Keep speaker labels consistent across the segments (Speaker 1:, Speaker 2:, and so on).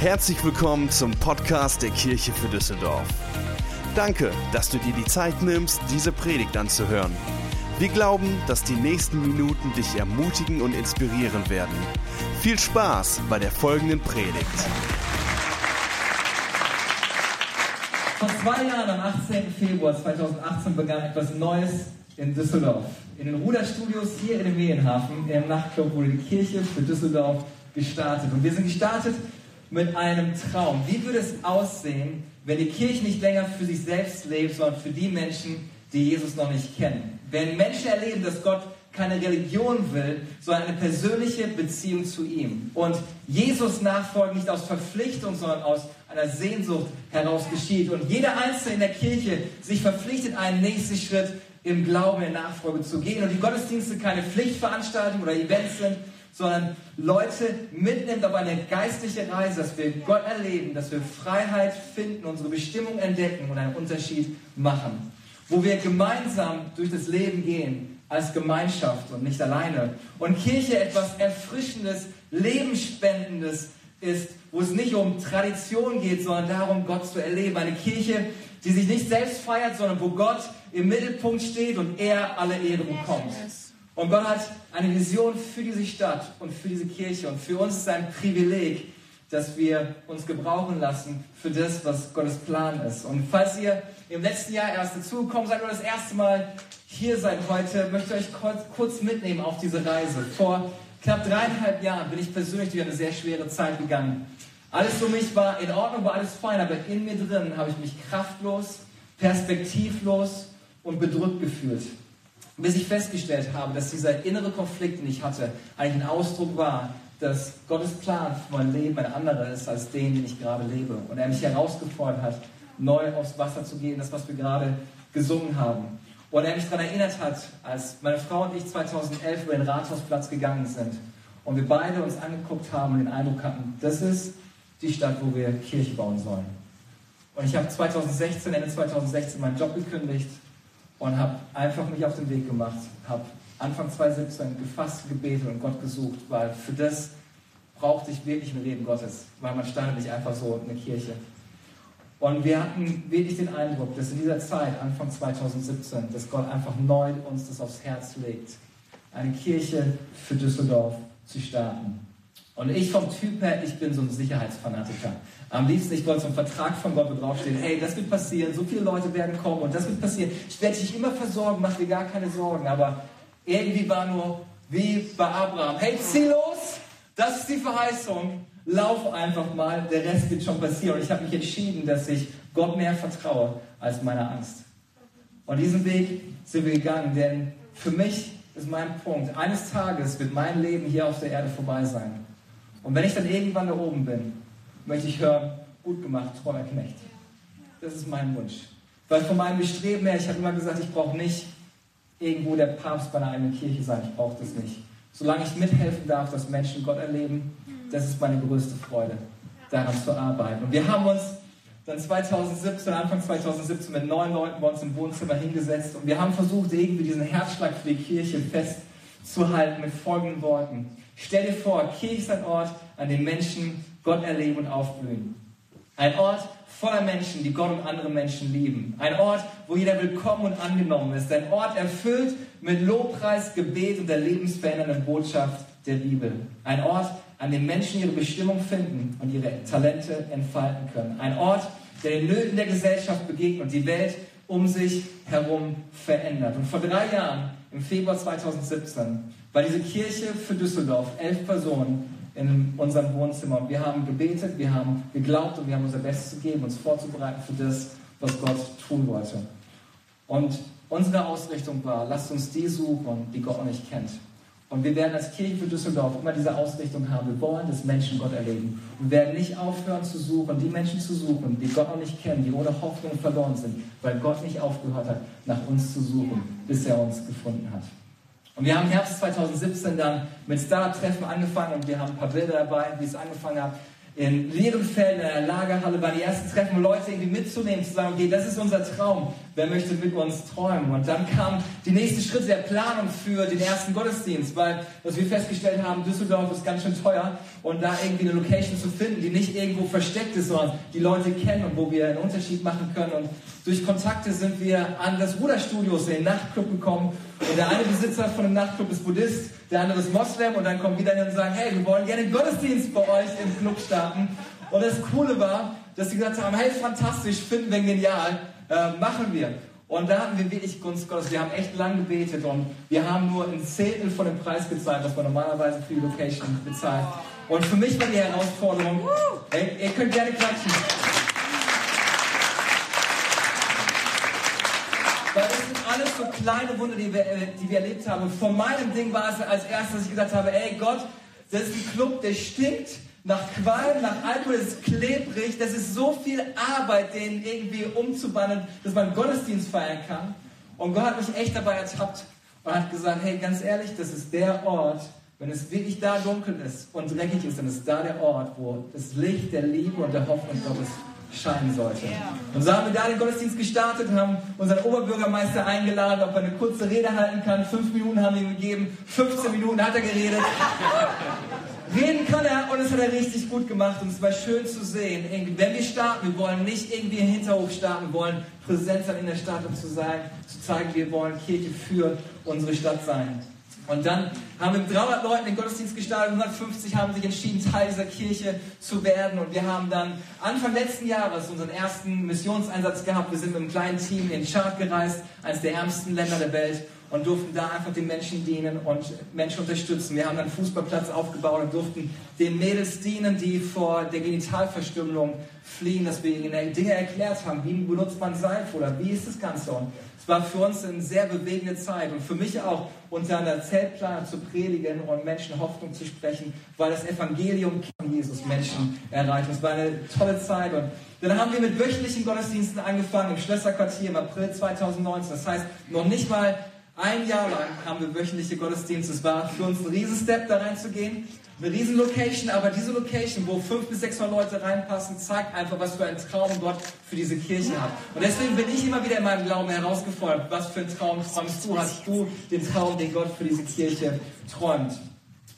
Speaker 1: Herzlich willkommen zum Podcast der Kirche für Düsseldorf. Danke, dass du dir die Zeit nimmst, diese Predigt anzuhören. Wir glauben, dass die nächsten Minuten dich ermutigen und inspirieren werden. Viel Spaß bei der folgenden Predigt.
Speaker 2: Vor zwei Jahren, am 18. Februar 2018, begann etwas Neues in Düsseldorf. In den Ruderstudios hier in dem Medienhafen, im Nachtclub, wurde die Kirche für Düsseldorf gestartet. Und wir sind gestartet mit einem Traum. Wie würde es aussehen, wenn die Kirche nicht länger für sich selbst lebt, sondern für die Menschen, die Jesus noch nicht kennen? Wenn Menschen erleben, dass Gott keine Religion will, sondern eine persönliche Beziehung zu ihm. Und Jesus nachfolgen nicht aus Verpflichtung, sondern aus einer Sehnsucht heraus geschieht. Und jeder Einzelne in der Kirche sich verpflichtet, einen nächsten Schritt im Glauben in Nachfolge zu gehen. Und die Gottesdienste keine Pflichtveranstaltungen oder Events sind, sondern Leute mitnimmt auf eine geistliche Reise, dass wir Gott erleben, dass wir Freiheit finden, unsere Bestimmung entdecken und einen Unterschied machen. Wo wir gemeinsam durch das Leben gehen, als Gemeinschaft und nicht alleine. Und Kirche etwas Erfrischendes, Lebensspendendes ist, wo es nicht um Tradition geht, sondern darum, Gott zu erleben. Eine Kirche, die sich nicht selbst feiert, sondern wo Gott im Mittelpunkt steht und er alle Ehre bekommt. Und Gott hat eine Vision für diese Stadt und für diese Kirche. Und für uns ist es ein Privileg, dass wir uns gebrauchen lassen für das, was Gottes Plan ist. Und falls ihr im letzten Jahr erst dazugekommen seid oder das erste Mal hier seid heute, möchte ich euch kurz, kurz mitnehmen auf diese Reise. Vor knapp dreieinhalb Jahren bin ich persönlich durch eine sehr schwere Zeit gegangen. Alles um mich war in Ordnung, war alles fein, aber in mir drin habe ich mich kraftlos, perspektivlos und bedrückt gefühlt. Bis ich festgestellt habe, dass dieser innere Konflikt, den ich hatte, eigentlich ein Ausdruck war, dass Gottes Plan für mein Leben ein anderer ist als den, den ich gerade lebe. Und er mich herausgefordert hat, neu aufs Wasser zu gehen, das, was wir gerade gesungen haben. Und er mich daran erinnert hat, als meine Frau und ich 2011 über den Rathausplatz gegangen sind und wir beide uns angeguckt haben und den Eindruck hatten, das ist die Stadt, wo wir Kirche bauen sollen. Und ich habe 2016, Ende 2016 meinen Job gekündigt und habe einfach mich auf den Weg gemacht, habe Anfang 2017 gefasst, gebetet und Gott gesucht, weil für das brauchte ich wirklich ein Reden Gottes, weil man startet nicht einfach so in eine Kirche. Und wir hatten wirklich den Eindruck, dass in dieser Zeit, Anfang 2017, dass Gott einfach neu uns das aufs Herz legt, eine Kirche für Düsseldorf zu starten. Und ich vom Typ her, ich bin so ein Sicherheitsfanatiker. Am liebsten, ich wollte so einen Vertrag von Gott, wo draufstehen, hey, das wird passieren, so viele Leute werden kommen und das wird passieren. Ich werde dich immer versorgen, mach dir gar keine Sorgen. Aber irgendwie war nur wie bei Abraham, hey, zieh los, das ist die Verheißung, lauf einfach mal, der Rest wird schon passieren. Und ich habe mich entschieden, dass ich Gott mehr vertraue als meiner Angst. Und diesen Weg sind wir gegangen, denn für mich ist mein Punkt, eines Tages wird mein Leben hier auf der Erde vorbei sein. Und wenn ich dann irgendwann da oben bin, möchte ich hören, gut gemacht, treuer Knecht. Das ist mein Wunsch. Weil von meinem Bestreben her, ich habe immer gesagt, ich brauche nicht irgendwo der Papst bei einer eigenen Kirche sein. Ich brauche das nicht. Solange ich mithelfen darf, dass Menschen Gott erleben, das ist meine größte Freude, daran zu arbeiten. Und wir haben uns dann 2017, Anfang 2017 mit neun Leuten bei uns im Wohnzimmer hingesetzt und wir haben versucht, irgendwie diesen Herzschlag für die Kirche festzuhalten mit folgenden Worten. Stell dir vor, Kirche ist ein Ort, an dem Menschen Gott erleben und aufblühen. Ein Ort voller Menschen, die Gott und andere Menschen lieben. Ein Ort, wo jeder willkommen und angenommen ist. Ein Ort erfüllt mit Lobpreis, Gebet und der lebensverändernden Botschaft der Bibel. Ein Ort, an dem Menschen ihre Bestimmung finden und ihre Talente entfalten können. Ein Ort, der den Nöten der Gesellschaft begegnet und die Welt um sich herum verändert. Und vor drei Jahren, im Februar 2017, war diese Kirche für Düsseldorf, elf Personen in unserem Wohnzimmer. Und wir haben gebetet, wir haben geglaubt und wir haben unser Bestes gegeben, uns vorzubereiten für das, was Gott tun wollte. Und unsere Ausrichtung war, lasst uns die suchen, die Gott nicht kennt. Und wir werden als Kirche für Düsseldorf immer diese Ausrichtung haben. Wir wollen, dass Menschen Gott erleben. Wir werden nicht aufhören zu suchen, die Menschen zu suchen, die Gott noch nicht kennen, die ohne Hoffnung verloren sind, weil Gott nicht aufgehört hat, nach uns zu suchen, bis er uns gefunden hat. Und wir haben im Herbst 2017 dann mit Startup-Treffen angefangen und wir haben ein paar Bilder dabei, wie es angefangen hat. In Lierenfeld, in einer Lagerhalle, waren die ersten Treffen, Leute irgendwie mitzunehmen, zu sagen, okay, das ist unser Traum. Wer möchte mit uns träumen? Und dann kam die nächste Schritte der Planung für den ersten Gottesdienst, weil, was wir festgestellt haben, Düsseldorf ist ganz schön teuer und da irgendwie eine Location zu finden, die nicht irgendwo versteckt ist, sondern die Leute kennen und wo wir einen Unterschied machen können. Und durch Kontakte sind wir an das Ruderstudios in den Nachtclub gekommen und der eine Besitzer von dem Nachtclub ist Buddhist, der andere ist Moslem und dann kommen wir dann und sagen, hey, wir wollen gerne einen Gottesdienst bei euch im Club starten. Und das Coole war, dass sie gesagt haben, hey, fantastisch, finden wir genial, äh, machen wir. Und da hatten wir wirklich Gunst Gottes. Wir haben echt lang gebetet und wir haben nur ein Zehntel von dem Preis gezahlt, was man normalerweise für die Location bezahlt. Und für mich war die Herausforderung, ey, ihr könnt gerne klatschen. Weil das sind alles so kleine Wunder, die wir, äh, die wir erlebt haben. Und von meinem Ding war es als erstes, dass ich gesagt habe, ey Gott, das ist ein Club, der stinkt nach Qualm, nach Alkohol, das ist klebrig, das ist so viel Arbeit, den irgendwie umzubannen, dass man Gottesdienst feiern kann. Und Gott hat mich echt dabei ertappt und hat gesagt, hey, ganz ehrlich, das ist der Ort, wenn es wirklich da dunkel ist und dreckig ist, dann ist da der Ort, wo das Licht der Liebe und der Hoffnung Gottes scheinen sollte. Und so haben wir da den Gottesdienst gestartet, haben unseren Oberbürgermeister eingeladen, ob er eine kurze Rede halten kann. Fünf Minuten haben wir ihm gegeben, 15 Minuten hat er geredet. Reden kann er und es hat er richtig gut gemacht und es war schön zu sehen. Wenn wir starten, wir wollen nicht irgendwie in Hinterhof starten, wir wollen präsent sein in der Stadt, um zu, sagen, zu zeigen, wir wollen Kirche für unsere Stadt sein. Und dann haben wir mit 300 Leuten den Gottesdienst gestartet, 150 haben sich entschieden, Teil dieser Kirche zu werden. Und wir haben dann Anfang letzten Jahres unseren ersten Missionseinsatz gehabt. Wir sind mit einem kleinen Team in den Chart gereist, eines der ärmsten Länder der Welt und durften da einfach den Menschen dienen und Menschen unterstützen. Wir haben einen Fußballplatz aufgebaut und durften den Mädels dienen, die vor der Genitalverstümmelung fliehen, dass wir ihnen Dinge erklärt haben. Wie benutzt man Seife oder wie ist das Ganze? Und es war für uns eine sehr bewegende Zeit und für mich auch unter einer Zeltplane zu predigen und Menschen Hoffnung zu sprechen, weil das Evangelium von Jesus Menschen erreicht. Es war eine tolle Zeit und dann haben wir mit wöchentlichen Gottesdiensten angefangen im Schlösserquartier im April 2019. Das heißt, noch nicht mal ein Jahr lang haben wir wöchentliche Gottesdienste. Es war für uns ein Riesenstep, da reinzugehen. Eine Riesenlocation, aber diese Location, wo 500 bis 600 Leute reinpassen, zeigt einfach, was für einen Traum Gott für diese Kirche hat. Und deswegen bin ich immer wieder in meinem Glauben herausgefordert. Was für einen Traum träumst du? Hast du den Traum, den Gott für diese Kirche träumt?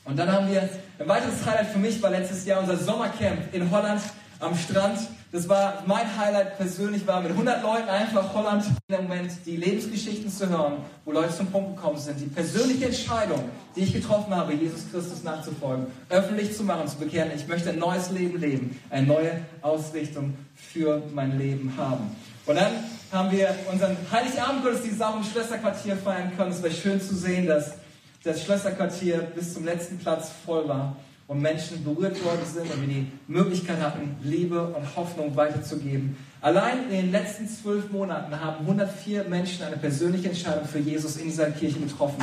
Speaker 2: Und dann haben wir, ein weiteres Highlight für mich war letztes Jahr unser Sommercamp in Holland am Strand. Das war mein Highlight persönlich, war mit 100 Leuten einfach Holland im Moment die Lebensgeschichten zu hören, wo Leute zum Punkt gekommen sind. Die persönliche Entscheidung, die ich getroffen habe, Jesus Christus nachzufolgen, öffentlich zu machen, zu bekehren. Ich möchte ein neues Leben leben, eine neue Ausrichtung für mein Leben haben. Und dann haben wir unseren Heiligabend-Gottesdienst auch im Schlösserquartier feiern können. Es war schön zu sehen, dass das Schlösserquartier bis zum letzten Platz voll war und Menschen berührt worden sind und wir die Möglichkeit hatten, Liebe und Hoffnung weiterzugeben. Allein in den letzten zwölf Monaten haben 104 Menschen eine persönliche Entscheidung für Jesus in dieser Kirche getroffen.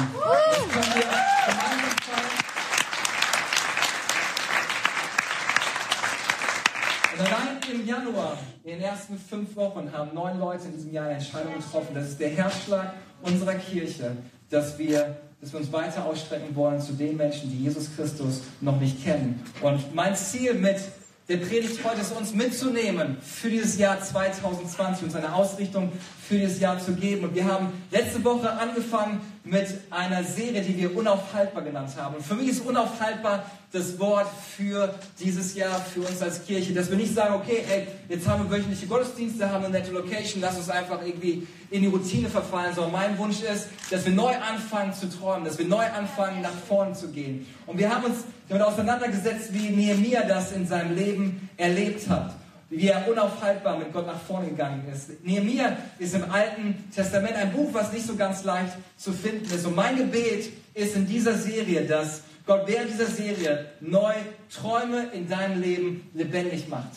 Speaker 2: Und allein im Januar, in den ersten fünf Wochen, haben neun Leute in diesem Jahr eine Entscheidung getroffen. Das ist der Herzschlag unserer Kirche, dass wir dass wir uns weiter ausstrecken wollen zu den Menschen, die Jesus Christus noch nicht kennen. Und mein Ziel mit der Predigt heute ist, uns mitzunehmen für dieses Jahr 2020 und seine Ausrichtung für dieses Jahr zu geben. Und wir haben letzte Woche angefangen mit einer Serie, die wir unaufhaltbar genannt haben. Und für mich ist unaufhaltbar das Wort für dieses Jahr, für uns als Kirche, dass wir nicht sagen, okay, ey, jetzt haben wir wöchentliche Gottesdienste, haben eine nette Location, lass uns einfach irgendwie in die Routine verfallen, sondern mein Wunsch ist, dass wir neu anfangen zu träumen, dass wir neu anfangen, nach vorne zu gehen. Und wir haben uns damit auseinandergesetzt, wie Nehemiah das in seinem Leben erlebt hat wie er unaufhaltbar mit Gott nach vorne gegangen ist. Nehemiah ist im Alten Testament ein Buch, was nicht so ganz leicht zu finden ist. Und mein Gebet ist in dieser Serie, dass Gott während dieser Serie neu Träume in deinem Leben lebendig macht.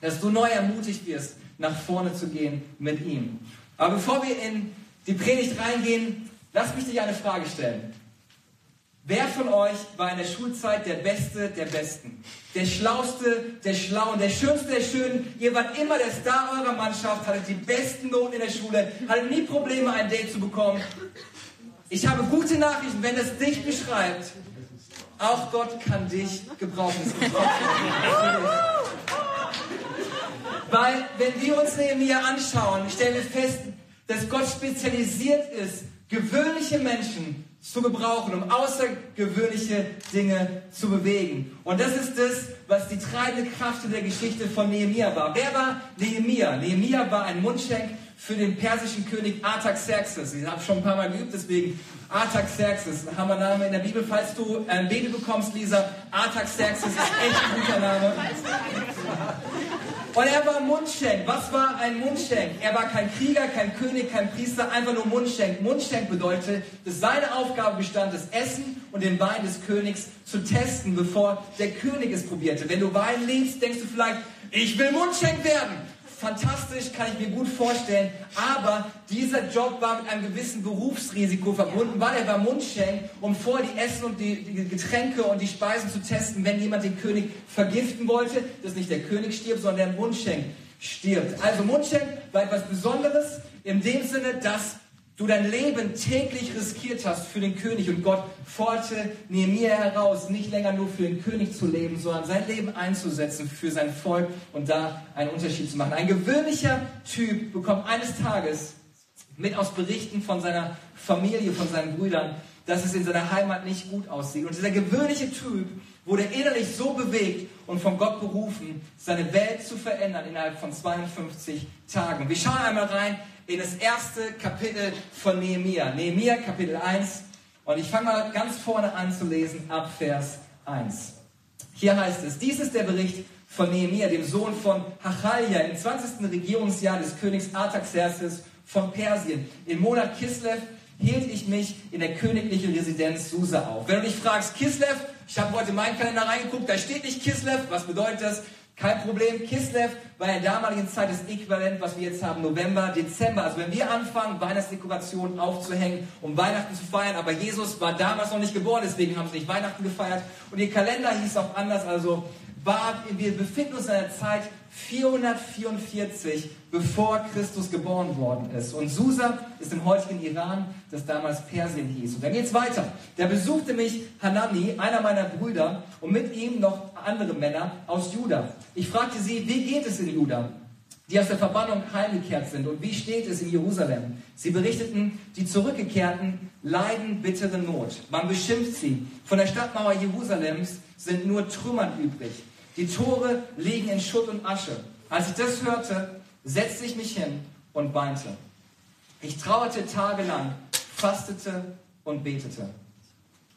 Speaker 2: Dass du neu ermutigt wirst, nach vorne zu gehen mit ihm. Aber bevor wir in die Predigt reingehen, lass mich dir eine Frage stellen. Wer von euch war in der Schulzeit der Beste der Besten? Der Schlauste der Schlauen, der Schönste der Schönen? Ihr wart immer der Star eurer Mannschaft, hattet die besten Noten in der Schule, hattet nie Probleme, ein Date zu bekommen. Ich habe gute Nachrichten, wenn es dich beschreibt, auch Gott kann dich gebrauchen. Weil, wenn wir uns Nehemiah anschauen, stellen wir fest, dass Gott spezialisiert ist, gewöhnliche Menschen zu gebrauchen, um außergewöhnliche Dinge zu bewegen. Und das ist das, was die treibende Kraft der Geschichte von Nehemia war. Wer war Nehemia? Nehemia war ein Mundschenk für den persischen König Artaxerxes. Ich habe schon ein paar Mal geübt, deswegen Artaxerxes, Hammer in der Bibel. Falls du ein Baby bekommst, Lisa, Artaxerxes ist echt ein guter Name. Und er war Mundschenk. Was war ein Mundschenk? Er war kein Krieger, kein König, kein Priester, einfach nur Mundschenk. Mundschenk bedeutet, dass seine Aufgabe bestand, das Essen und den Wein des Königs zu testen, bevor der König es probierte. Wenn du Wein liebst, denkst du vielleicht, ich will Mundschenk werden fantastisch, kann ich mir gut vorstellen. Aber dieser Job war mit einem gewissen Berufsrisiko verbunden, weil er war Mundschenk, um vor die Essen und die, die, Getränke und die Speisen zu testen, wenn jemand den König vergiften wollte, dass nicht der König stirbt, sondern der Mundschenk stirbt. Also Mundschenk war etwas Besonderes in dem Sinne, dass du dein Leben täglich riskiert hast für den König und Gott forderte Nehemiah heraus, nicht länger nur für den König zu leben, sondern sein Leben einzusetzen für sein Volk und da einen Unterschied zu machen. Ein gewöhnlicher Typ bekommt eines Tages mit aus Berichten von seiner Familie, von seinen Brüdern, dass es in seiner Heimat nicht gut aussieht. Und dieser gewöhnliche Typ wurde innerlich so bewegt und von Gott berufen, seine Welt zu verändern innerhalb von 52 Tagen. Wir schauen einmal rein in das erste Kapitel von Nehemia. Nehemia Kapitel 1. Und ich fange mal ganz vorne an zu lesen ab Vers 1. Hier heißt es, dies ist der Bericht von Nehemia, dem Sohn von Hachalja, im 20. Regierungsjahr des Königs Artaxerxes von Persien. Im Monat Kislev hielt ich mich in der königlichen Residenz Susa auf. Wenn du dich fragst, Kislev, ich habe heute meinen Kalender reingeguckt, da steht nicht Kislev, was bedeutet das? Kein Problem. Kislev war in der damaligen Zeit das Äquivalent, was wir jetzt haben, November, Dezember. Also wenn wir anfangen, Weihnachtsdekorationen aufzuhängen, um Weihnachten zu feiern, aber Jesus war damals noch nicht geboren, deswegen haben sie nicht Weihnachten gefeiert. Und ihr Kalender hieß auch anders, also war, wir befinden uns in einer Zeit 444, bevor Christus geboren worden ist. Und Susa ist im heutigen Iran, das damals Persien hieß. Und dann geht's weiter. Da besuchte mich Hanani, einer meiner Brüder, und mit ihm noch andere Männer aus Juda. Ich fragte sie, wie geht es in Juda? die aus der Verbannung heimgekehrt sind. Und wie steht es in Jerusalem? Sie berichteten, die Zurückgekehrten leiden bittere Not. Man beschimpft sie. Von der Stadtmauer Jerusalems sind nur Trümmern übrig. Die Tore liegen in Schutt und Asche. Als ich das hörte, setzte ich mich hin und weinte. Ich trauerte tagelang, fastete und betete.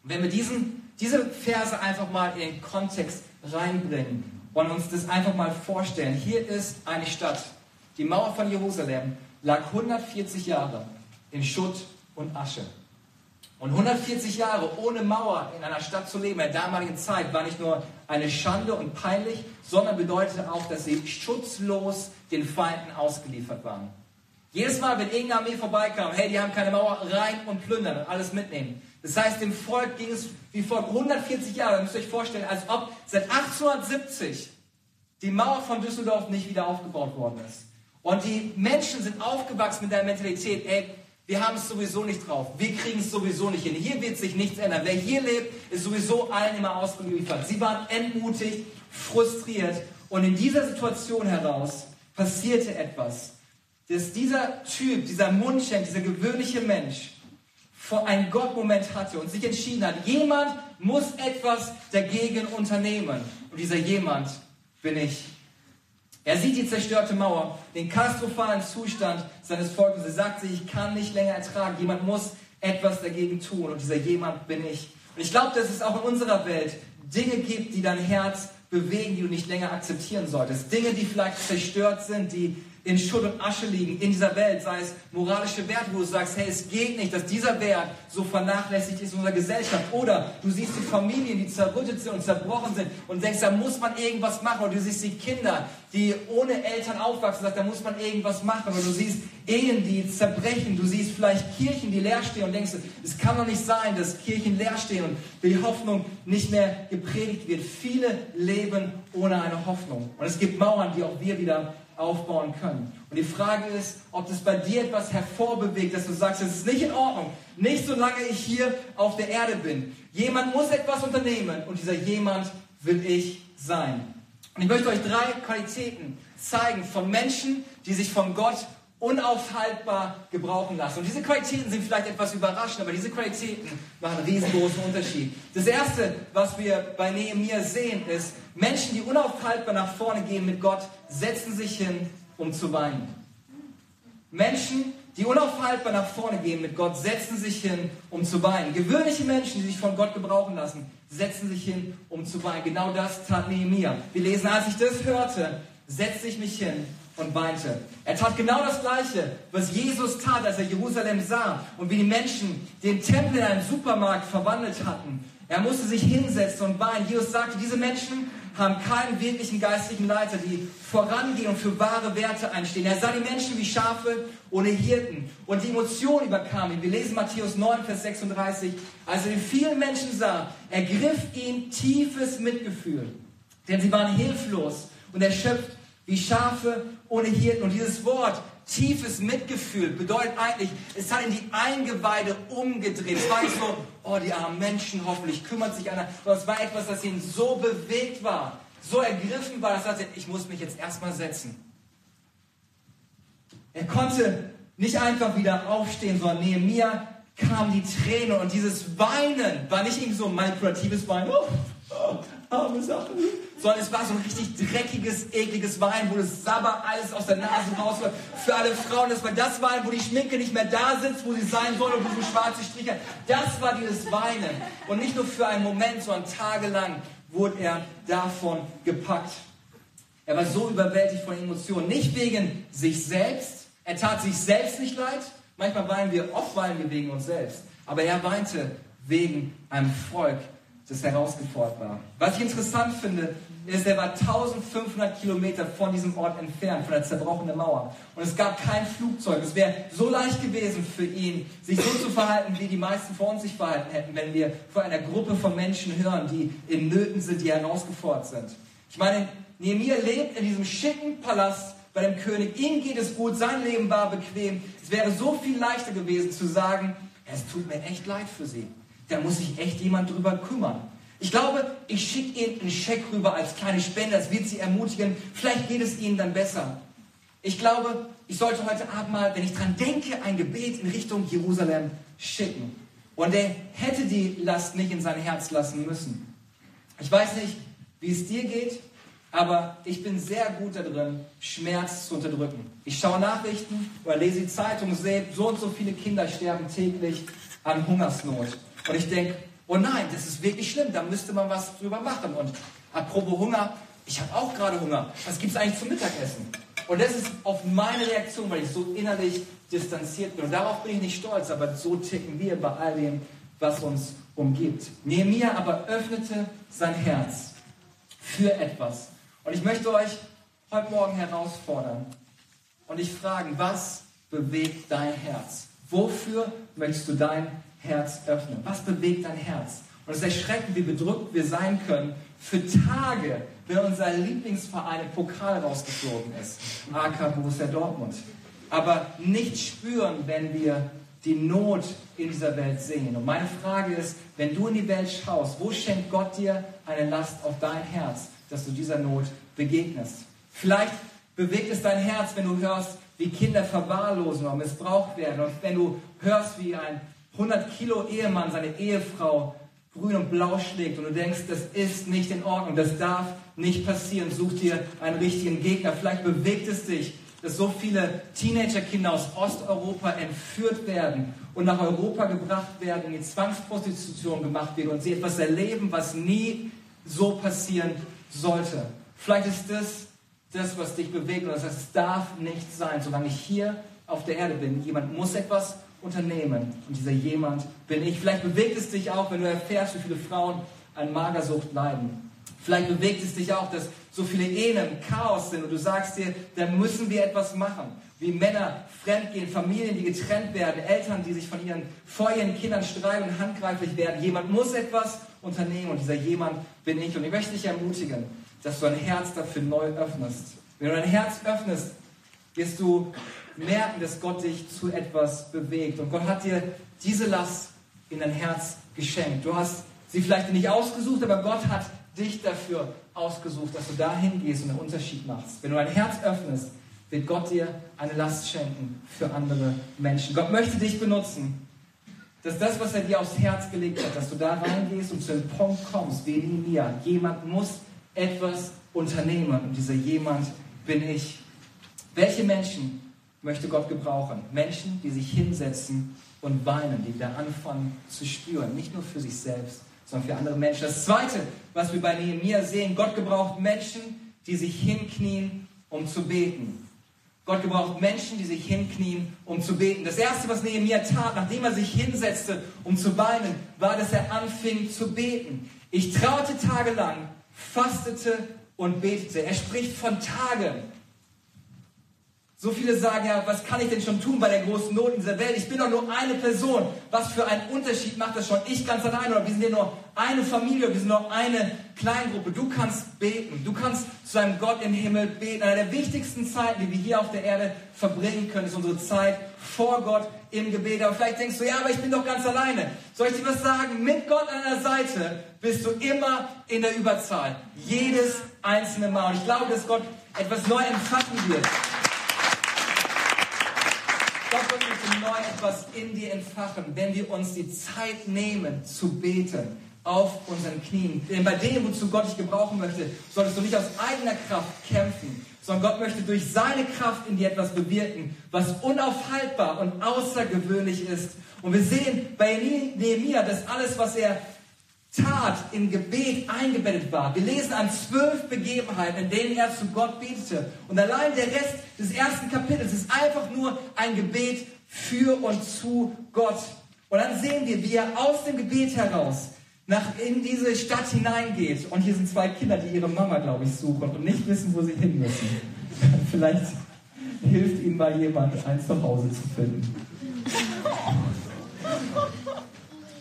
Speaker 2: Wenn wir diesen, diese Verse einfach mal in den Kontext reinbringen und uns das einfach mal vorstellen. Hier ist eine Stadt. Die Mauer von Jerusalem lag 140 Jahre in Schutt und Asche. Und 140 Jahre ohne Mauer in einer Stadt zu leben, in der damaligen Zeit, war nicht nur eine Schande und peinlich, sondern bedeutete auch, dass sie schutzlos den Feinden ausgeliefert waren. Jedes Mal, wenn irgendeine Armee vorbeikam, hey, die haben keine Mauer, rein und plündern und alles mitnehmen. Das heißt, dem Volk ging es wie folgt 140 Jahre. Ihr müsst euch vorstellen, als ob seit 1870 die Mauer von Düsseldorf nicht wieder aufgebaut worden ist. Und die Menschen sind aufgewachsen mit der Mentalität, ey, wir haben es sowieso nicht drauf. Wir kriegen es sowieso nicht hin. Hier wird sich nichts ändern. Wer hier lebt, ist sowieso allen immer ausgeliefert. Sie waren entmutigt, frustriert. Und in dieser Situation heraus passierte etwas, dass dieser Typ, dieser Mundschenk, dieser gewöhnliche Mensch vor einen Gottmoment hatte und sich entschieden hat, jemand muss etwas dagegen unternehmen. Und dieser jemand bin ich. Er sieht die zerstörte Mauer, den katastrophalen Zustand seines Volkes. Er sagt sich, ich kann nicht länger ertragen. Jemand muss etwas dagegen tun. Und dieser jemand bin ich. Und ich glaube, dass es auch in unserer Welt Dinge gibt, die dein Herz bewegen, die du nicht länger akzeptieren solltest. Dinge, die vielleicht zerstört sind, die in Schutt und Asche liegen in dieser Welt, sei es moralische Werte, wo du sagst, hey, es geht nicht, dass dieser Wert so vernachlässigt ist in unserer Gesellschaft. Oder du siehst die Familien, die zerrüttet sind und zerbrochen sind und denkst, da muss man irgendwas machen. Oder du siehst die Kinder, die ohne Eltern aufwachsen, sagst, da muss man irgendwas machen. Oder du siehst Ehen, die zerbrechen. Du siehst vielleicht Kirchen, die leer stehen und denkst, es kann doch nicht sein, dass Kirchen leer stehen und die Hoffnung nicht mehr gepredigt wird. Viele leben ohne eine Hoffnung. Und es gibt Mauern, die auch wir wieder aufbauen können. Und die Frage ist, ob das bei dir etwas hervorbewegt, dass du sagst, es ist nicht in Ordnung, nicht solange ich hier auf der Erde bin. Jemand muss etwas unternehmen und dieser jemand will ich sein. Und ich möchte euch drei Qualitäten zeigen von Menschen, die sich von Gott unaufhaltbar gebrauchen lassen. Und diese Qualitäten sind vielleicht etwas überraschend, aber diese Qualitäten machen einen riesengroßen Unterschied. Das Erste, was wir bei Nehemiah sehen, ist, Menschen, die unaufhaltbar nach vorne gehen mit Gott, setzen sich hin, um zu weinen. Menschen, die unaufhaltbar nach vorne gehen mit Gott, setzen sich hin, um zu weinen. Gewöhnliche Menschen, die sich von Gott gebrauchen lassen, setzen sich hin, um zu weinen. Genau das tat Nehemiah. Wir lesen, als ich das hörte, setzte ich mich hin und weinte. Er tat genau das Gleiche, was Jesus tat, als er Jerusalem sah und wie die Menschen den Tempel in einen Supermarkt verwandelt hatten. Er musste sich hinsetzen und weinen. Jesus sagte, diese Menschen haben keinen wirklichen geistlichen Leiter, die vorangehen und für wahre Werte einstehen. Er sah die Menschen wie Schafe ohne Hirten und die Emotionen überkamen ihn. Wir lesen Matthäus 9, Vers 36. Als er die vielen Menschen sah, ergriff ihn tiefes Mitgefühl, denn sie waren hilflos und erschöpft wie Schafe ohne Hirten. Und dieses Wort, tiefes Mitgefühl, bedeutet eigentlich, es hat in die Eingeweide umgedreht. Es war nicht so, oh, die armen Menschen, hoffentlich kümmert sich einer, sondern es war etwas, das ihn so bewegt war, so ergriffen war, dass er sagte, ich muss mich jetzt erstmal setzen. Er konnte nicht einfach wieder aufstehen, sondern neben mir kamen die Tränen und dieses Weinen war nicht irgendwie so manipulatives Weinen. Oh, arme Sache. Sondern es war so ein richtig dreckiges, ekliges Wein, wo das Sabber alles aus der Nase rausläuft. Für alle Frauen, das war das Wein, wo die Schminke nicht mehr da sitzt, wo sie sein soll und wo so schwarze Striche. Das war dieses Weinen. Und nicht nur für einen Moment, sondern tagelang wurde er davon gepackt. Er war so überwältigt von Emotionen. Nicht wegen sich selbst. Er tat sich selbst nicht leid. Manchmal weinen wir, oft weinen wir wegen uns selbst. Aber er weinte wegen einem Volk, das herausgefordert war. Was ich interessant finde, ist, er war 1500 Kilometer von diesem Ort entfernt, von der zerbrochenen Mauer. Und es gab kein Flugzeug. Es wäre so leicht gewesen für ihn, sich so zu verhalten, wie die meisten von uns sich verhalten hätten, wenn wir vor einer Gruppe von Menschen hören, die in Nöten sind, die herausgefordert sind. Ich meine, Nehemiah lebt in diesem schicken Palast bei dem König. Ihm geht es gut, sein Leben war bequem. Es wäre so viel leichter gewesen zu sagen, es tut mir echt leid für sie da muss sich echt jemand drüber kümmern. Ich glaube, ich schicke Ihnen einen Scheck rüber als kleine Spende, das wird Sie ermutigen. Vielleicht geht es Ihnen dann besser. Ich glaube, ich sollte heute Abend mal, wenn ich dran denke, ein Gebet in Richtung Jerusalem schicken. Und er hätte die Last nicht in sein Herz lassen müssen. Ich weiß nicht, wie es dir geht, aber ich bin sehr gut darin, Schmerz zu unterdrücken. Ich schaue Nachrichten oder lese die Zeitung, sehe, so und so viele Kinder sterben täglich an Hungersnot. Und ich denke, oh nein, das ist wirklich schlimm, da müsste man was drüber machen. Und apropos Hunger, ich habe auch gerade Hunger. Was gibt es eigentlich zum Mittagessen? Und das ist auf meine Reaktion, weil ich so innerlich distanziert bin. Und darauf bin ich nicht stolz, aber so ticken wir bei all dem, was uns umgibt. Nehemiah aber öffnete sein Herz für etwas. Und ich möchte euch heute Morgen herausfordern und dich fragen, was bewegt dein Herz? Wofür möchtest du dein Herz öffnen? Was bewegt dein Herz? Und es ist erschreckend, wie bedrückt wir sein können für Tage, wenn unser Lieblingsverein im Pokal rausgeflogen ist. AK Borussia Dortmund. Aber nicht spüren, wenn wir die Not in dieser Welt sehen. Und meine Frage ist, wenn du in die Welt schaust, wo schenkt Gott dir eine Last auf dein Herz, dass du dieser Not begegnest? Vielleicht bewegt es dein Herz, wenn du hörst, wie Kinder verwahrlosen oder missbraucht werden. Und wenn du hörst, wie ein 100 Kilo Ehemann seine Ehefrau grün und blau schlägt und du denkst, das ist nicht in Ordnung, das darf nicht passieren, such dir einen richtigen Gegner. Vielleicht bewegt es dich, dass so viele Teenagerkinder aus Osteuropa entführt werden und nach Europa gebracht werden, in die Zwangsprostitution gemacht werden und sie etwas erleben, was nie so passieren sollte. Vielleicht ist das das, was dich bewegt und das heißt, es darf nicht sein, solange ich hier auf der Erde bin. Jemand muss etwas unternehmen. Und dieser jemand bin ich. Vielleicht bewegt es dich auch, wenn du erfährst, wie viele Frauen an Magersucht leiden. Vielleicht bewegt es dich auch, dass so viele Ehen im Chaos sind und du sagst dir, da müssen wir etwas machen. Wie Männer fremdgehen, Familien, die getrennt werden, Eltern, die sich von ihren, vor ihren Kindern streiten und handgreiflich werden. Jemand muss etwas unternehmen und dieser jemand bin ich. Und ich möchte dich ermutigen, dass du ein Herz dafür neu öffnest. Wenn du dein Herz öffnest, wirst du merken, dass Gott dich zu etwas bewegt. Und Gott hat dir diese Last in dein Herz geschenkt. Du hast sie vielleicht nicht ausgesucht, aber Gott hat dich dafür ausgesucht, dass du dahin gehst und einen Unterschied machst. Wenn du dein Herz öffnest, wird Gott dir eine Last schenken für andere Menschen. Gott möchte dich benutzen, dass das, was er dir aufs Herz gelegt hat, dass du da reingehst und zu dem Punkt kommst, wie Nehemiah. Jemand muss etwas unternehmen und dieser jemand bin ich. Welche Menschen möchte Gott gebrauchen? Menschen, die sich hinsetzen und weinen, die da anfangen zu spüren, nicht nur für sich selbst, sondern für andere Menschen. Das Zweite, was wir bei Nehemiah sehen, Gott gebraucht Menschen, die sich hinknien, um zu beten. Gott gebraucht Menschen, die sich hinknien, um zu beten. Das Erste, was Nehemiah tat, nachdem er sich hinsetzte, um zu weinen, war, dass er anfing zu beten. Ich traute tagelang, fastete und betete. Er spricht von Tagen. So viele sagen ja, was kann ich denn schon tun bei der großen Not in dieser Welt? Ich bin doch nur eine Person. Was für einen Unterschied macht das schon? Ich ganz allein oder wir sind ja nur eine Familie, wir sind nur eine Kleingruppe. Du kannst beten. Du kannst zu einem Gott im Himmel beten. Eine der wichtigsten Zeiten, die wir hier auf der Erde verbringen können, ist unsere Zeit vor Gott im Gebet. Aber vielleicht denkst du, ja, aber ich bin doch ganz alleine. Soll ich dir was sagen? Mit Gott an der Seite bist du immer in der Überzahl. Jedes einzelne Mal. Und ich glaube, dass Gott etwas neu empfangen wird. Gott wird uns neu etwas in dir entfachen, wenn wir uns die Zeit nehmen zu beten auf unseren Knien. Denn bei dem, wozu Gott dich gebrauchen möchte, solltest du nicht aus eigener Kraft kämpfen, sondern Gott möchte durch seine Kraft in dir etwas bewirken, was unaufhaltbar und außergewöhnlich ist. Und wir sehen bei Nehemiah, dass alles, was er tat, in Gebet eingebettet war. Wir lesen an zwölf Begebenheiten, in denen er zu Gott betete. Und allein der Rest des ersten Kapitels ist einfach nur ein Gebet für und zu Gott. Und dann sehen wir, wie er aus dem Gebet heraus nach in diese Stadt hineingeht. Und hier sind zwei Kinder, die ihre Mama, glaube ich, suchen und nicht wissen, wo sie hin müssen. Vielleicht hilft ihnen mal jemand, ein Zuhause zu finden.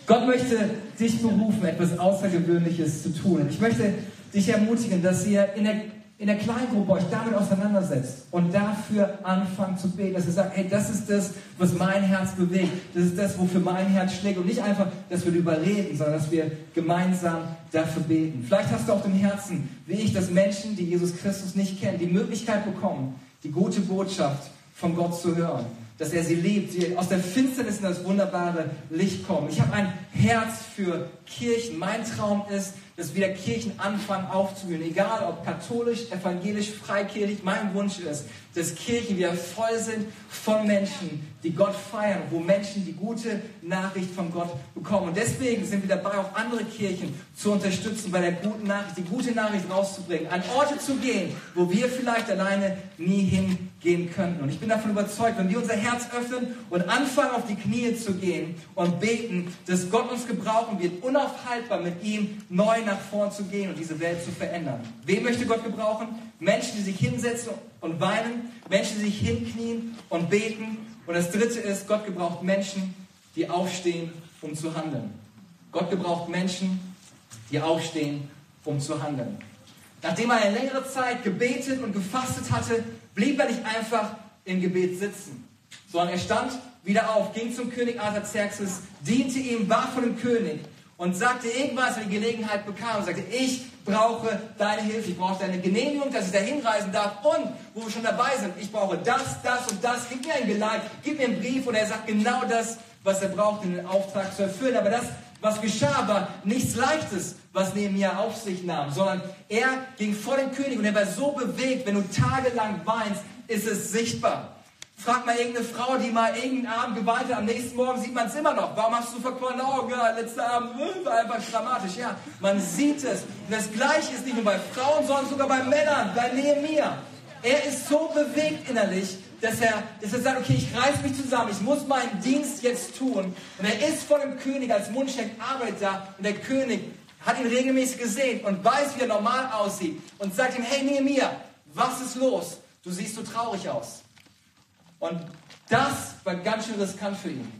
Speaker 2: Gott möchte dich berufen, etwas Außergewöhnliches zu tun. Und ich möchte dich ermutigen, dass ihr in der, in der Kleingruppe euch damit auseinandersetzt und dafür anfangt zu beten, dass ihr sagt, hey, das ist das, was mein Herz bewegt. Das ist das, wofür mein Herz schlägt. Und nicht einfach, dass wir darüber reden, sondern dass wir gemeinsam dafür beten. Vielleicht hast du auch im Herzen, wie ich, dass Menschen, die Jesus Christus nicht kennen, die Möglichkeit bekommen, die gute Botschaft von Gott zu hören dass er sie liebt, sie aus der Finsternis in das wunderbare Licht kommen. Ich habe ein Herz für Kirchen. Mein Traum ist, dass wieder Kirchen anfangen aufzublühen, egal ob katholisch, evangelisch, freikirchlich. Mein Wunsch ist, dass Kirchen wieder voll sind von Menschen, die Gott feiern, wo Menschen die gute Nachricht von Gott bekommen. Und deswegen sind wir dabei, auch andere Kirchen zu unterstützen, bei der guten Nachricht, die gute Nachricht rauszubringen, an Orte zu gehen, wo wir vielleicht alleine nie hingehen könnten. Und ich bin davon überzeugt, wenn wir unser Herz öffnen und anfangen, auf die Knie zu gehen und beten, dass Gott uns gebrauchen wird, unaufhaltbar mit ihm neu nach vorn zu gehen und diese Welt zu verändern. Wen möchte Gott gebrauchen? Menschen, die sich hinsetzen und weinen, Menschen, die sich hinknien und beten. Und das dritte ist, Gott gebraucht Menschen, die aufstehen, um zu handeln. Gott gebraucht Menschen, die aufstehen, um zu handeln. Nachdem er eine längere Zeit gebetet und gefastet hatte, blieb er nicht einfach im Gebet sitzen, sondern er stand wieder auf, ging zum König Artaxerxes, diente ihm, war von dem König und sagte irgendwas, wenn die Gelegenheit bekam, sagte, ich brauche deine Hilfe, ich brauche deine Genehmigung, dass ich da hinreisen darf und, wo wir schon dabei sind, ich brauche das, das und das, gib mir ein Geleit, gib mir einen Brief und er sagt genau das, was er braucht, um den Auftrag zu erfüllen. Aber das, was geschah, war nichts Leichtes, was Nehemiah auf sich nahm, sondern er ging vor den König und er war so bewegt, wenn du tagelang weinst, ist es sichtbar. Frag mal irgendeine Frau, die mal irgendeinen Abend geweint hat, am nächsten Morgen sieht man es immer noch. Warum hast du verquollene Augen? Ja, letzter Abend äh, war einfach dramatisch. Ja, man sieht es. Und das Gleiche ist nicht nur bei Frauen, sondern sogar bei Männern, bei Nehemiah. Er ist so bewegt innerlich, dass er, dass er sagt, okay, ich reiß mich zusammen, ich muss meinen Dienst jetzt tun. Und er ist vor dem König als Mundschenk arbeitet da und der König hat ihn regelmäßig gesehen und weiß, wie er normal aussieht und sagt ihm, hey Nehemiah, was ist los? Du siehst so traurig aus. Und das war ganz schön riskant für ihn.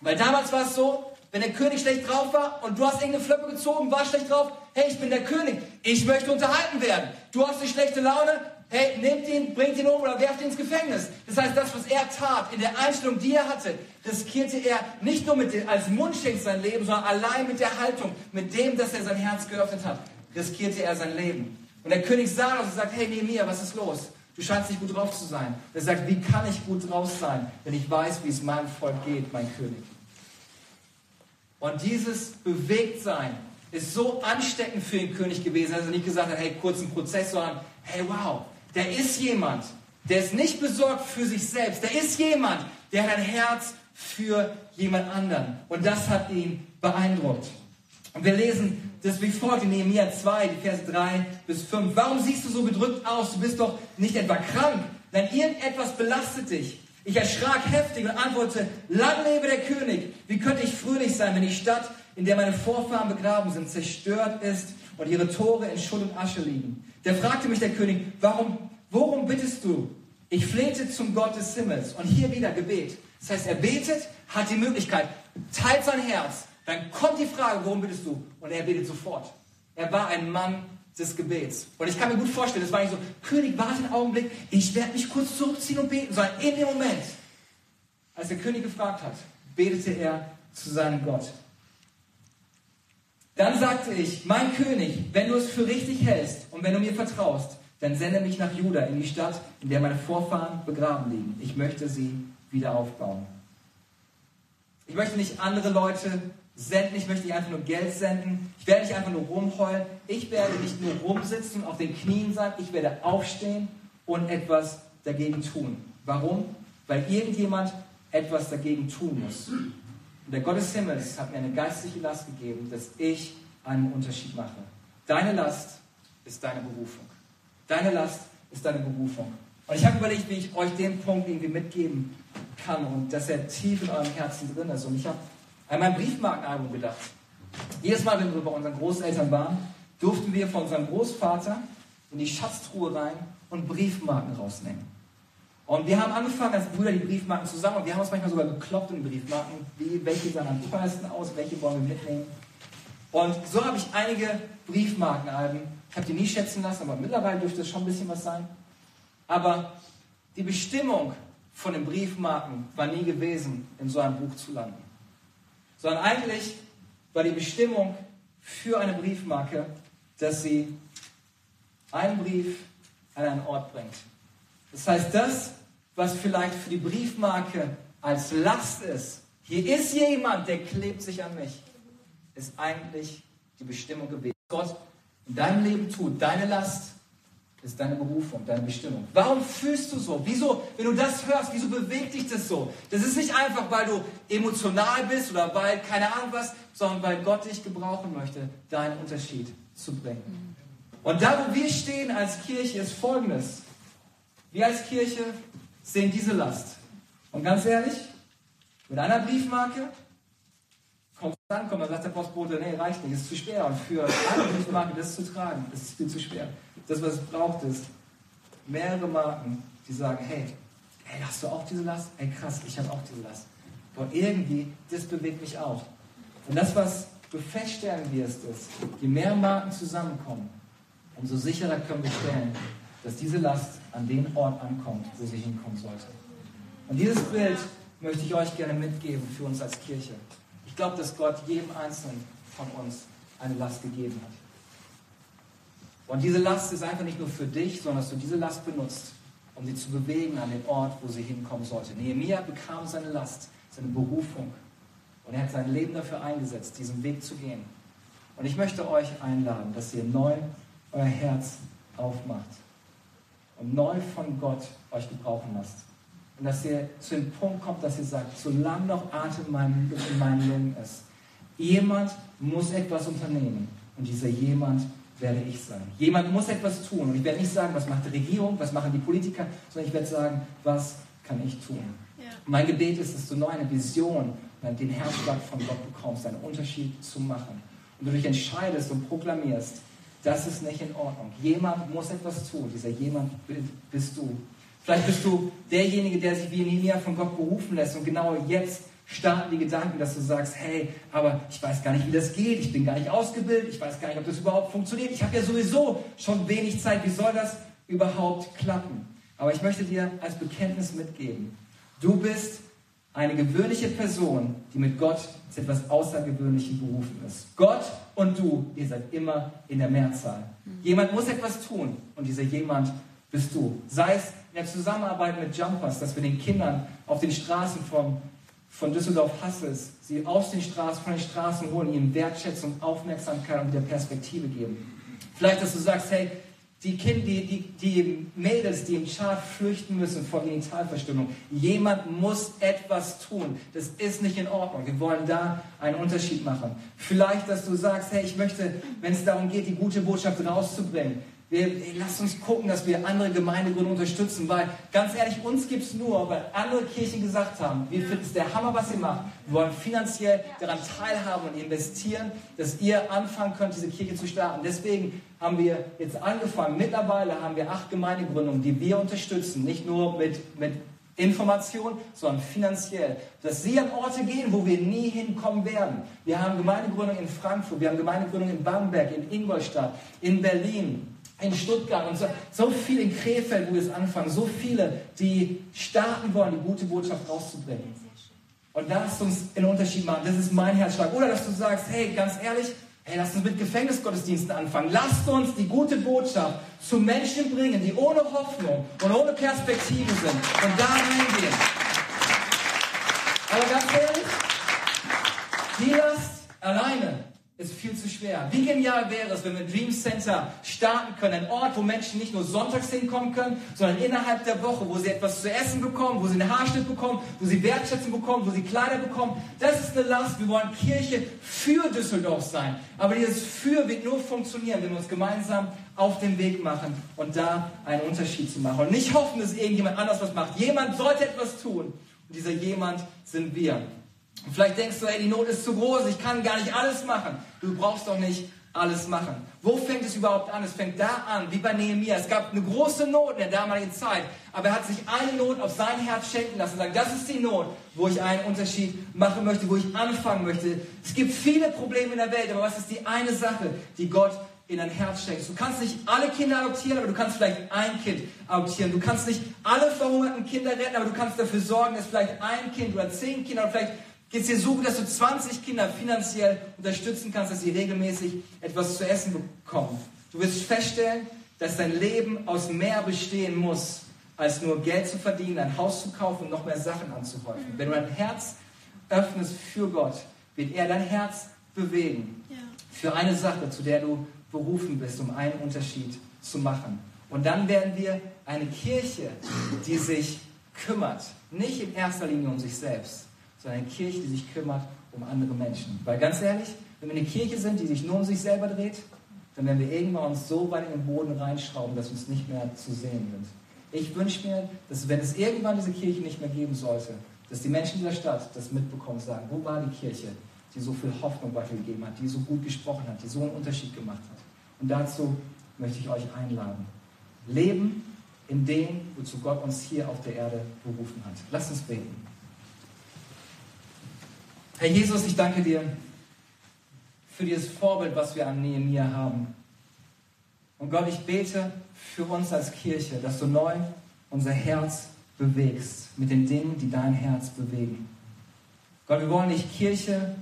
Speaker 2: Weil damals war es so, wenn der König schlecht drauf war und du hast irgendeine Flöppe gezogen, war schlecht drauf, hey, ich bin der König, ich möchte unterhalten werden. Du hast eine schlechte Laune, hey, nehmt ihn, bringt ihn um oder werft ihn ins Gefängnis. Das heißt, das, was er tat, in der Einstellung, die er hatte, riskierte er nicht nur mit dem, als Mundschenk sein Leben, sondern allein mit der Haltung, mit dem, dass er sein Herz geöffnet hat, riskierte er sein Leben. Und der König sah das und sagt, hey, Nehemiah, was ist los? Du scheinst nicht gut drauf zu sein. Er sagt, wie kann ich gut drauf sein, wenn ich weiß, wie es meinem Volk geht, mein König? Und dieses Bewegtsein ist so ansteckend für den König gewesen, dass er nicht gesagt hat, hey, kurzen Prozess, sondern, hey, wow, da ist jemand, der ist nicht besorgt für sich selbst. Da ist jemand, der hat ein Herz für jemand anderen. Und das hat ihn beeindruckt. Und wir lesen das wie folgt in Nehemiah 2, die Verse 3 bis 5. Warum siehst du so bedrückt aus? Du bist doch nicht etwa krank. Nein, irgendetwas belastet dich. Ich erschrak heftig und antwortete, lang lebe der König. Wie könnte ich fröhlich sein, wenn die Stadt, in der meine Vorfahren begraben sind, zerstört ist und ihre Tore in Schutt und Asche liegen? Da fragte mich der König, warum, worum bittest du? Ich flehte zum Gott des Himmels. Und hier wieder Gebet. Das heißt, er betet, hat die Möglichkeit, teilt sein Herz. Dann kommt die Frage, worum bittest du? Und er betet sofort. Er war ein Mann des Gebets. Und ich kann mir gut vorstellen, das war nicht so, König, warte einen Augenblick, ich werde mich kurz zurückziehen und beten, sondern in dem Moment, als der König gefragt hat, betete er zu seinem Gott. Dann sagte ich, mein König, wenn du es für richtig hältst und wenn du mir vertraust, dann sende mich nach Juda in die Stadt, in der meine Vorfahren begraben liegen. Ich möchte sie wieder aufbauen. Ich möchte nicht andere Leute senden, ich möchte nicht einfach nur Geld senden, ich werde nicht einfach nur rumheulen, ich werde nicht nur rumsitzen auf den Knien sein, ich werde aufstehen und etwas dagegen tun. Warum? Weil irgendjemand etwas dagegen tun muss. Und der Gott des Himmels hat mir eine geistliche Last gegeben, dass ich einen Unterschied mache. Deine Last ist deine Berufung. Deine Last ist deine Berufung. Und ich habe überlegt, wie ich euch den Punkt irgendwie mitgeben kann und dass er tief in eurem Herzen drin ist. Und ich habe an mein Briefmarkenalbum gedacht. Jedes Mal, wenn wir bei unseren Großeltern waren, durften wir von unserem Großvater in die Schatztruhe rein und Briefmarken rausnehmen. Und wir haben angefangen als Brüder die Briefmarken zusammen und wir haben uns manchmal sogar gekloppt in Briefmarken, wie, welche sahen am teuersten aus, welche wollen wir mitnehmen. Und so habe ich einige Briefmarkenalben, ich habe die nie schätzen lassen, aber mittlerweile dürfte es schon ein bisschen was sein. Aber die Bestimmung von den Briefmarken war nie gewesen, in so einem Buch zu landen sondern eigentlich war die Bestimmung für eine Briefmarke, dass sie einen Brief an einen Ort bringt. Das heißt, das, was vielleicht für die Briefmarke als Last ist, hier ist jemand, der klebt sich an mich, ist eigentlich die Bestimmung gewesen. Gott in deinem Leben tut, deine Last ist deine Berufung, deine Bestimmung. Warum fühlst du so? Wieso, wenn du das hörst, wieso bewegt dich das so? Das ist nicht einfach, weil du emotional bist oder weil keine Ahnung was, sondern weil Gott dich gebrauchen möchte, deinen Unterschied zu bringen. Und da, wo wir stehen als Kirche, ist Folgendes. Wir als Kirche sehen diese Last. Und ganz ehrlich, mit einer Briefmarke kommt es ankommen, dann sagt der Postbote, nee, reicht nicht, ist zu schwer. Und für eine Briefmarke das zu tragen, das ist viel zu schwer. Das, was es braucht, ist mehrere Marken, die sagen, hey, hey, hast du auch diese Last? Ey, krass, ich habe auch diese Last. Und irgendwie, das bewegt mich auch. Und das, was du feststellen wirst, ist, je mehr Marken zusammenkommen, umso sicherer können wir stellen, dass diese Last an den Ort ankommt, wo sie hinkommen sollte. Und dieses Bild möchte ich euch gerne mitgeben für uns als Kirche. Ich glaube, dass Gott jedem Einzelnen von uns eine Last gegeben hat. Und diese Last ist einfach nicht nur für dich, sondern dass du diese Last benutzt, um sie zu bewegen an den Ort, wo sie hinkommen sollte. Nehemiah bekam seine Last, seine Berufung. Und er hat sein Leben dafür eingesetzt, diesen Weg zu gehen. Und ich möchte euch einladen, dass ihr neu euer Herz aufmacht und neu von Gott euch gebrauchen lasst. Und dass ihr zu dem Punkt kommt, dass ihr sagt, solange noch Atem in meinen Lungen ist, jemand muss etwas unternehmen. Und dieser jemand werde ich sein. Jemand muss etwas tun. Und ich werde nicht sagen, was macht die Regierung, was machen die Politiker, sondern ich werde sagen, was kann ich tun. Ja. Mein Gebet ist, dass du neu eine Vision, den Herzschlag von Gott bekommst, einen Unterschied zu machen. Und du dich entscheidest und proklamierst, das ist nicht in Ordnung. Jemand muss etwas tun. Dieser jemand bist du. Vielleicht bist du derjenige, der sich wie Nehemiah von Gott berufen lässt und genau jetzt starten die Gedanken, dass du sagst, hey, aber ich weiß gar nicht, wie das geht, ich bin gar nicht ausgebildet, ich weiß gar nicht, ob das überhaupt funktioniert, ich habe ja sowieso schon wenig Zeit, wie soll das überhaupt klappen? Aber ich möchte dir als Bekenntnis mitgeben, du bist eine gewöhnliche Person, die mit Gott zu etwas Außergewöhnlichem berufen ist. Gott und du, ihr seid immer in der Mehrzahl. Jemand muss etwas tun und dieser jemand bist du. Sei es in der Zusammenarbeit mit Jumpers, dass wir den Kindern auf den Straßen von, von Düsseldorf-Hassels, sie aus den Straßen, von den Straßen holen, ihnen Wertschätzung, Aufmerksamkeit und wieder Perspektive geben. Vielleicht, dass du sagst, hey, die, Kinder, die, die, die Mädels, die im Chart flüchten müssen vor Genitalverstümmelung. Jemand muss etwas tun. Das ist nicht in Ordnung. Wir wollen da einen Unterschied machen. Vielleicht, dass du sagst, hey, ich möchte, wenn es darum geht, die gute Botschaft rauszubringen, wir, lasst uns gucken, dass wir andere Gemeindegründe unterstützen, weil ganz ehrlich, uns gibt es nur, weil andere Kirchen gesagt haben, wir finden es der Hammer, was ihr macht. Wir wollen finanziell daran teilhaben und investieren, dass ihr anfangen könnt, diese Kirche zu starten. Deswegen haben wir jetzt angefangen. Mittlerweile haben wir acht Gemeindegründungen, die wir unterstützen. Nicht nur mit, mit Information, sondern finanziell. Dass sie an Orte gehen, wo wir nie hinkommen werden. Wir haben Gemeindegründungen in Frankfurt, wir haben Gemeindegründungen in Bamberg, in Ingolstadt, in Berlin, in Stuttgart und so, so viel in Krefeld, wo wir es anfangen, so viele, die starten wollen, die gute Botschaft rauszubringen. Und lasst uns einen Unterschied machen. Das ist mein Herzschlag. Oder dass du sagst, hey, ganz ehrlich, hey, lasst uns mit Gefängnisgottesdiensten anfangen. Lasst uns die gute Botschaft zu Menschen bringen, die ohne Hoffnung und ohne Perspektive sind und da reingehen. Aber ganz ehrlich, die Last alleine ist viel zu schwer. Wie genial wäre es, wenn wir ein Dream Center starten können, ein Ort, wo Menschen nicht nur sonntags hinkommen können, sondern innerhalb der Woche, wo sie etwas zu essen bekommen, wo sie einen Haarschnitt bekommen, wo sie Wertschätzung bekommen, wo sie Kleider bekommen. Das ist eine Last. Wir wollen Kirche für Düsseldorf sein. Aber dieses Für wird nur funktionieren, wenn wir uns gemeinsam auf den Weg machen und da einen Unterschied zu machen. Und nicht hoffen, dass irgendjemand anders was macht. Jemand sollte etwas tun. Und dieser jemand sind wir. Und vielleicht denkst du, ey, die Not ist zu groß, ich kann gar nicht alles machen. Du brauchst doch nicht alles machen. Wo fängt es überhaupt an? Es fängt da an, wie bei Nehemiah. Es gab eine große Not in der damaligen Zeit, aber er hat sich eine Not auf sein Herz schenken lassen und sagt, das ist die Not, wo ich einen Unterschied machen möchte, wo ich anfangen möchte. Es gibt viele Probleme in der Welt, aber was ist die eine Sache, die Gott in dein Herz schenkst. Du kannst nicht alle Kinder adoptieren, aber du kannst vielleicht ein Kind adoptieren. Du kannst nicht alle verhungerten Kinder retten, aber du kannst dafür sorgen, dass vielleicht ein Kind oder zehn Kinder oder vielleicht Geht es dir so gut, dass du 20 Kinder finanziell unterstützen kannst, dass sie regelmäßig etwas zu essen bekommen. Du wirst feststellen, dass dein Leben aus mehr bestehen muss, als nur Geld zu verdienen, ein Haus zu kaufen und noch mehr Sachen anzuhäufen. Wenn du dein Herz öffnest für Gott, wird er dein Herz bewegen. Für eine Sache, zu der du berufen bist, um einen Unterschied zu machen. Und dann werden wir eine Kirche, die sich kümmert, nicht in erster Linie um sich selbst, sondern eine Kirche, die sich kümmert um andere Menschen. Weil ganz ehrlich, wenn wir eine Kirche sind, die sich nur um sich selber dreht, dann werden wir irgendwann uns so weit in den Boden reinschrauben, dass wir uns nicht mehr zu sehen sind. Ich wünsche mir, dass wenn es irgendwann diese Kirche nicht mehr geben sollte, dass die Menschen dieser Stadt das mitbekommen und sagen, wo war die Kirche, die so viel Hoffnung weitergegeben hat, die so gut gesprochen hat, die so einen Unterschied gemacht hat. Und dazu möchte ich euch einladen. Leben in dem, wozu Gott uns hier auf der Erde berufen hat. Lasst uns beten. Herr Jesus, ich danke dir für dieses Vorbild, was wir an Nehemiah haben. Und Gott, ich bete für uns als Kirche, dass du neu unser Herz bewegst mit den Dingen, die dein Herz bewegen. Gott, wir wollen nicht Kirche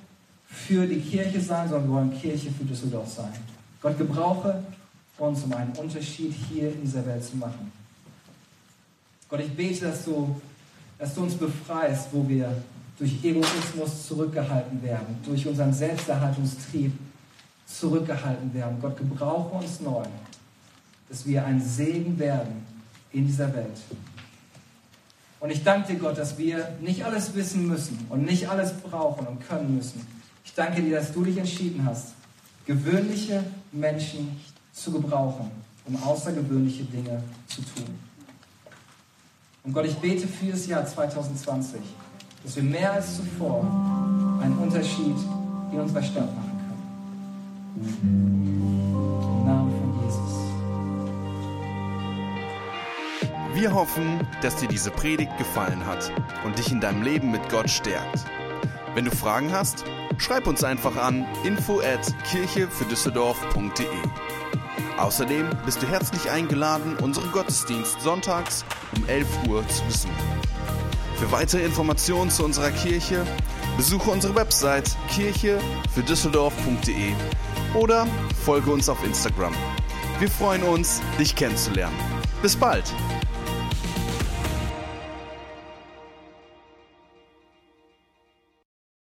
Speaker 2: für die Kirche sein, sondern wir wollen Kirche für Düsseldorf sein. Gott, gebrauche uns, um einen Unterschied hier in dieser Welt zu machen. Gott, ich bete, dass du, dass du uns befreist, wo wir durch Egoismus zurückgehalten werden, durch unseren Selbsterhaltungstrieb zurückgehalten werden. Gott gebrauche uns neu, dass wir ein Segen werden in dieser Welt. Und ich danke dir, Gott, dass wir nicht alles wissen müssen und nicht alles brauchen und können müssen. Ich danke dir, dass du dich entschieden hast, gewöhnliche Menschen zu gebrauchen, um außergewöhnliche Dinge zu tun. Und Gott, ich bete für das Jahr 2020 dass wir mehr als zuvor einen Unterschied in unserer Stadt machen können. Im Namen von
Speaker 1: Jesus. Wir hoffen, dass dir diese Predigt gefallen hat und dich in deinem Leben mit Gott stärkt. Wenn du Fragen hast, schreib uns einfach an info at kirchefürdüsseldorf.de. Außerdem bist du herzlich eingeladen, unseren Gottesdienst sonntags um 11 Uhr zu besuchen. Für weitere Informationen zu unserer Kirche besuche unsere Website kirche für Düsseldorf.de oder folge uns auf Instagram. Wir freuen uns, dich kennenzulernen. Bis bald!